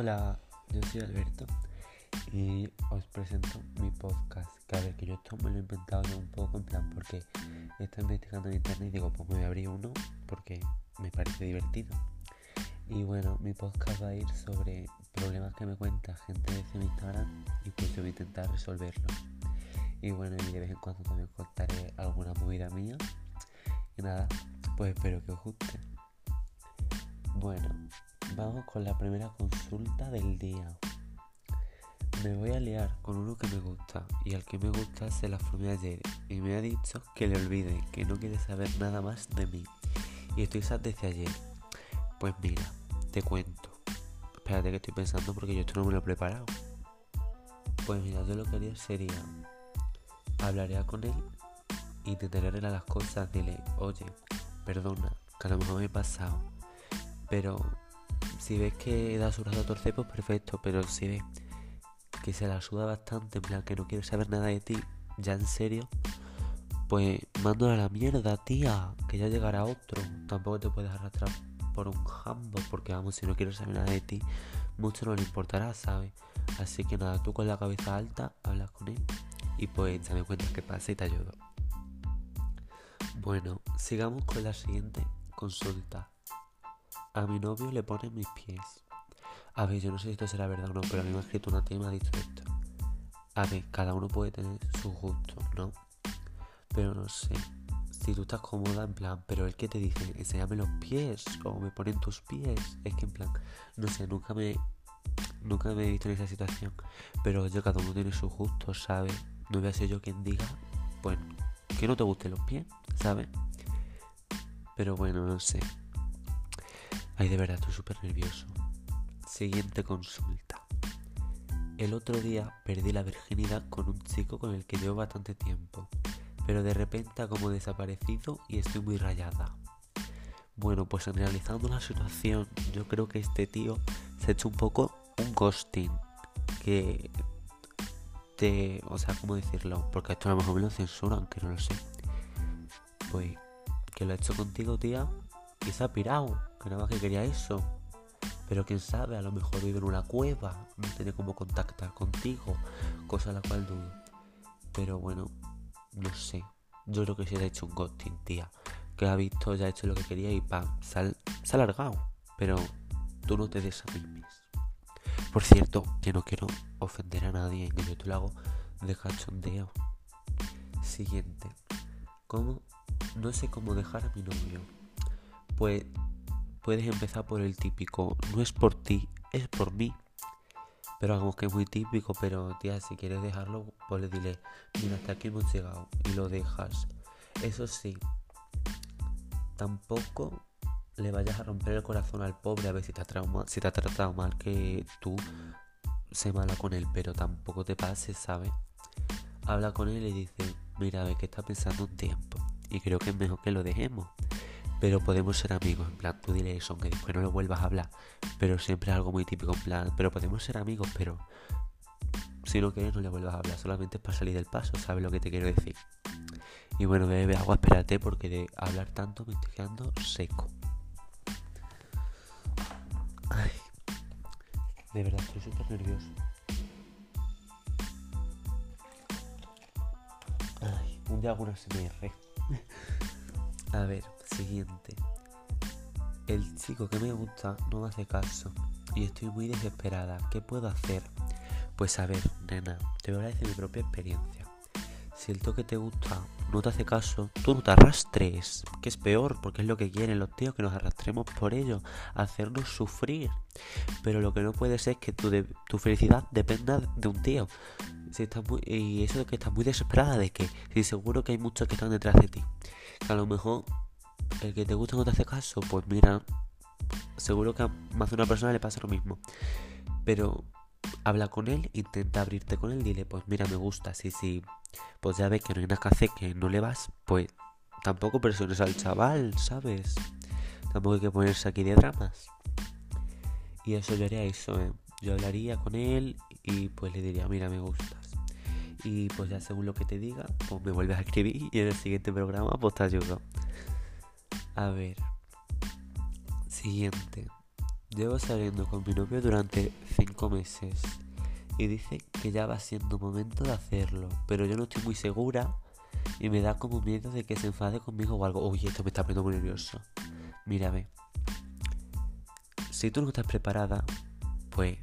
Hola, yo soy Alberto y os presento mi podcast. Que a ver, que yo esto me lo he inventado un poco en plan porque estoy investigando en internet y digo, pues me voy a abrir uno porque me parece divertido. Y bueno, mi podcast va a ir sobre problemas que me cuenta gente de Instagram y pues yo voy a intentar resolverlos. Y bueno, y de vez en cuando también contaré alguna movida mía. Y nada, pues espero que os guste. Bueno, vamos con la primera consulta del día. Me voy a liar con uno que me gusta y al que me gusta se la formé ayer y me ha dicho que le olvide, que no quiere saber nada más de mí. Y estoy sad desde ayer. Pues mira, te cuento. Espérate que estoy pensando porque yo esto no me lo he preparado. Pues mira, yo lo que haría sería hablaría con él y intentaré arreglar las cosas. Dile, oye, perdona, que a lo mejor me he pasado. Pero si ves que da su brazo a torcer, pues perfecto. Pero si ves que se la suda bastante, en plan que no quiere saber nada de ti, ya en serio, pues mándala a la mierda, tía, que ya llegará otro. Tampoco te puedes arrastrar por un jambo, porque vamos, si no quiere saber nada de ti, mucho no le importará, ¿sabes? Así que nada, tú con la cabeza alta hablas con él y pues ya me cuentas qué pasa y te ayudo. Bueno, sigamos con la siguiente consulta. A mi novio le ponen mis pies. A ver, yo no sé si esto será verdad o no, pero a mí me ha escrito una tía y me ha dicho esto. A ver, cada uno puede tener su gusto, ¿no? Pero no sé. Si tú estás cómoda, en plan, pero el que te dice, enséñame los pies o me ponen tus pies. Es que en plan, no sé, nunca me. Nunca me he visto en esa situación. Pero yo, cada uno tiene sus gustos, ¿sabes? No voy a ser yo quien diga, pues, que no te gusten los pies, ¿sabes? Pero bueno, no sé. Ay, de verdad, estoy súper nervioso. Siguiente consulta. El otro día perdí la virginidad con un chico con el que llevo bastante tiempo, pero de repente ha como desaparecido y estoy muy rayada. Bueno, pues analizando la situación, yo creo que este tío se ha hecho un poco un ghosting. Que te. O sea, ¿cómo decirlo? Porque esto a lo mejor me lo censuran, que no lo sé. Pues que lo ha hecho contigo, tía, y se ha pirado más que quería eso. Pero quién sabe, a lo mejor vive en una cueva, no tiene como contactar contigo, cosa a la cual dudo. Pero bueno, no sé. Yo creo que se ha hecho un ghosting, tía. Que ha visto, ya ha hecho lo que quería y pam, se ha, se ha largado. Pero tú no te desanimes. Por cierto, que no quiero ofender a nadie, que yo te lo hago de cachondeo. Siguiente. ¿Cómo? No sé cómo dejar a mi novio. Pues puedes empezar por el típico, no es por ti, es por mí. Pero vamos que es muy típico, pero tía, si quieres dejarlo, pues le dile, mira, hasta aquí hemos llegado y lo dejas. Eso sí, tampoco le vayas a romper el corazón al pobre a ver si te ha, trauma, si te ha tratado mal que tú se mala con él, pero tampoco te pases, ¿sabes? Habla con él y dice, mira, a ver que está pensando un tiempo y creo que es mejor que lo dejemos. Pero podemos ser amigos, en plan, tú dile eso, aunque después no lo vuelvas a hablar. Pero siempre es algo muy típico, en plan, pero podemos ser amigos, pero si no quieres no le vuelvas a hablar, solamente es para salir del paso, ¿sabes lo que te quiero decir? Y bueno, bebe agua, espérate, porque de hablar tanto me estoy quedando seco. Ay, de verdad estoy súper nervioso. Ay, un día hago una SMR. A ver, siguiente. El chico que me gusta no me hace caso y estoy muy desesperada. ¿Qué puedo hacer? Pues a ver, nena, te voy a decir mi propia experiencia. Si el toque te gusta no te hace caso, tú no te arrastres, que es peor, porque es lo que quieren los tíos, que nos arrastremos por ello, hacernos sufrir. Pero lo que no puede ser es que tu, tu felicidad dependa de un tío. Si estás muy, y eso de que estás muy desesperada de que, si seguro que hay muchos que están detrás de ti. Que a lo mejor el que te gusta no te hace caso, pues mira, seguro que a más de una persona le pasa lo mismo. Pero habla con él, intenta abrirte con él, dile, pues mira, me gusta, sí, sí, pues ya ves que no hay nada que hacer, que no le vas, pues tampoco presiones al chaval, ¿sabes? Tampoco hay que ponerse aquí de dramas. Y eso yo haría eso, ¿eh? Yo hablaría con él y pues le diría, mira, me gustas. Y pues ya según lo que te diga, pues me vuelves a escribir y en el siguiente programa pues te ayudo. A ver. Siguiente. Llevo saliendo con mi novio durante 5 meses y dice que ya va siendo momento de hacerlo, pero yo no estoy muy segura y me da como miedo de que se enfade conmigo o algo. Uy, esto me está poniendo muy nervioso. Mírame. Si tú no estás preparada, pues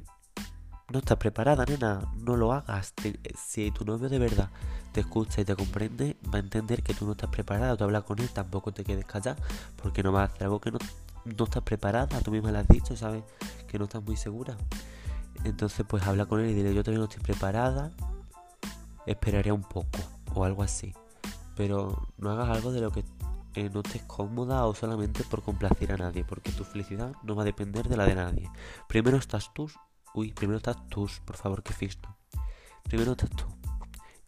no estás preparada, nena, no lo hagas. si tu novio de verdad te escucha y te comprende, va a entender que tú no estás preparada. Tú hablas con él, tampoco te quedes callada, porque no vas a hacer algo que no, no estás preparada. Tú misma le has dicho, ¿sabes? Que no estás muy segura. Entonces, pues habla con él y dile: Yo todavía no estoy preparada, esperaría un poco, o algo así. Pero no hagas algo de lo que eh, no estés cómoda o solamente por complacer a nadie, porque tu felicidad no va a depender de la de nadie. Primero estás tú, uy, primero estás tú, por favor, que fisto. Primero estás tú.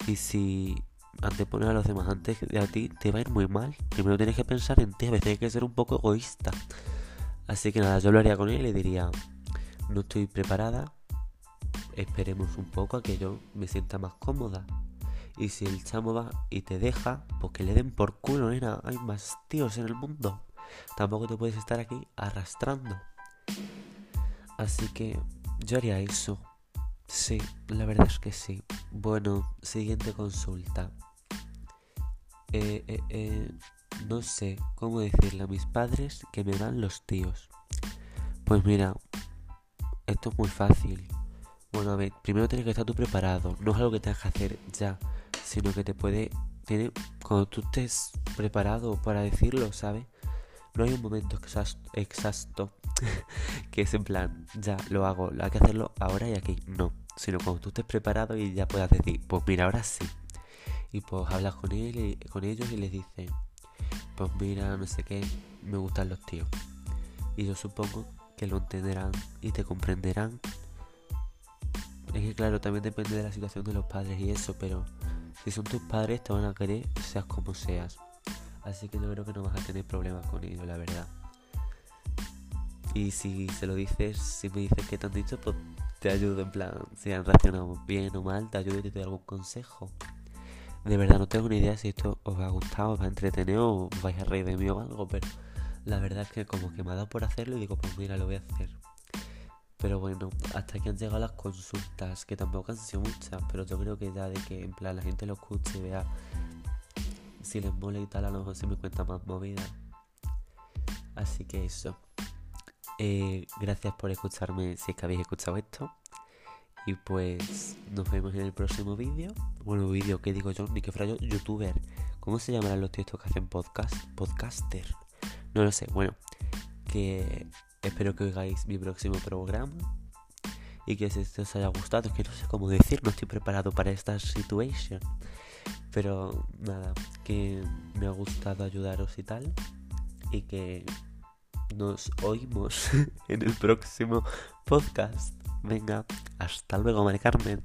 Y si antepones a los demás antes de a ti, te va a ir muy mal. Primero tienes que pensar en ti, a veces hay que ser un poco egoísta. Así que nada, yo hablaría con él y le diría, no estoy preparada, esperemos un poco a que yo me sienta más cómoda. Y si el chamo va y te deja, pues que le den por culo, nena. Hay más tíos en el mundo. Tampoco te puedes estar aquí arrastrando. Así que yo haría eso. Sí, la verdad es que sí. Bueno, siguiente consulta. Eh, eh, eh, no sé cómo decirle a mis padres que me dan los tíos. Pues mira, esto es muy fácil. Bueno, a ver, primero tienes que estar tú preparado. No es algo que tengas que hacer ya sino que te puede tiene cuando tú estés preparado para decirlo, ¿sabes? No hay un momento exacto que es en plan, ya lo hago, hay que hacerlo ahora y aquí. No, sino cuando tú estés preparado y ya puedas decir, pues mira, ahora sí. Y pues hablas con él y, con ellos y les dices, pues mira, no sé qué, me gustan los tíos. Y yo supongo que lo entenderán y te comprenderán. Es que claro, también depende de la situación de los padres y eso, pero si son tus padres, te van a querer seas como seas. Así que yo creo que no vas a tener problemas con ello, la verdad. Y si se lo dices, si me dices que te han dicho, pues te ayudo en plan, si han reaccionado bien o mal, te ayudo y te doy algún consejo. De verdad no tengo ni idea si esto os ha gustado, os va a entretener o vais a reír de mí o algo, pero la verdad es que como que me ha dado por hacerlo y digo, pues mira, lo voy a hacer. Pero bueno, hasta aquí han llegado las consultas, que tampoco han sido muchas, pero yo creo que ya de que en plan la gente lo escuche y vea si les tal, a lo mejor se me cuenta más movida. Así que eso. Eh, gracias por escucharme si es que habéis escuchado esto. Y pues nos vemos en el próximo vídeo. Bueno, vídeo, ¿qué digo yo? Ni que fuera yo, youtuber. ¿Cómo se llamarán los tíos que hacen podcast? Podcaster. No lo sé. Bueno, que Espero que oigáis mi próximo programa y que si os haya gustado. Es que no sé cómo decir, no estoy preparado para esta situación. Pero nada, que me ha gustado ayudaros y tal. Y que nos oímos en el próximo podcast. Venga, hasta luego, Mari Carmen.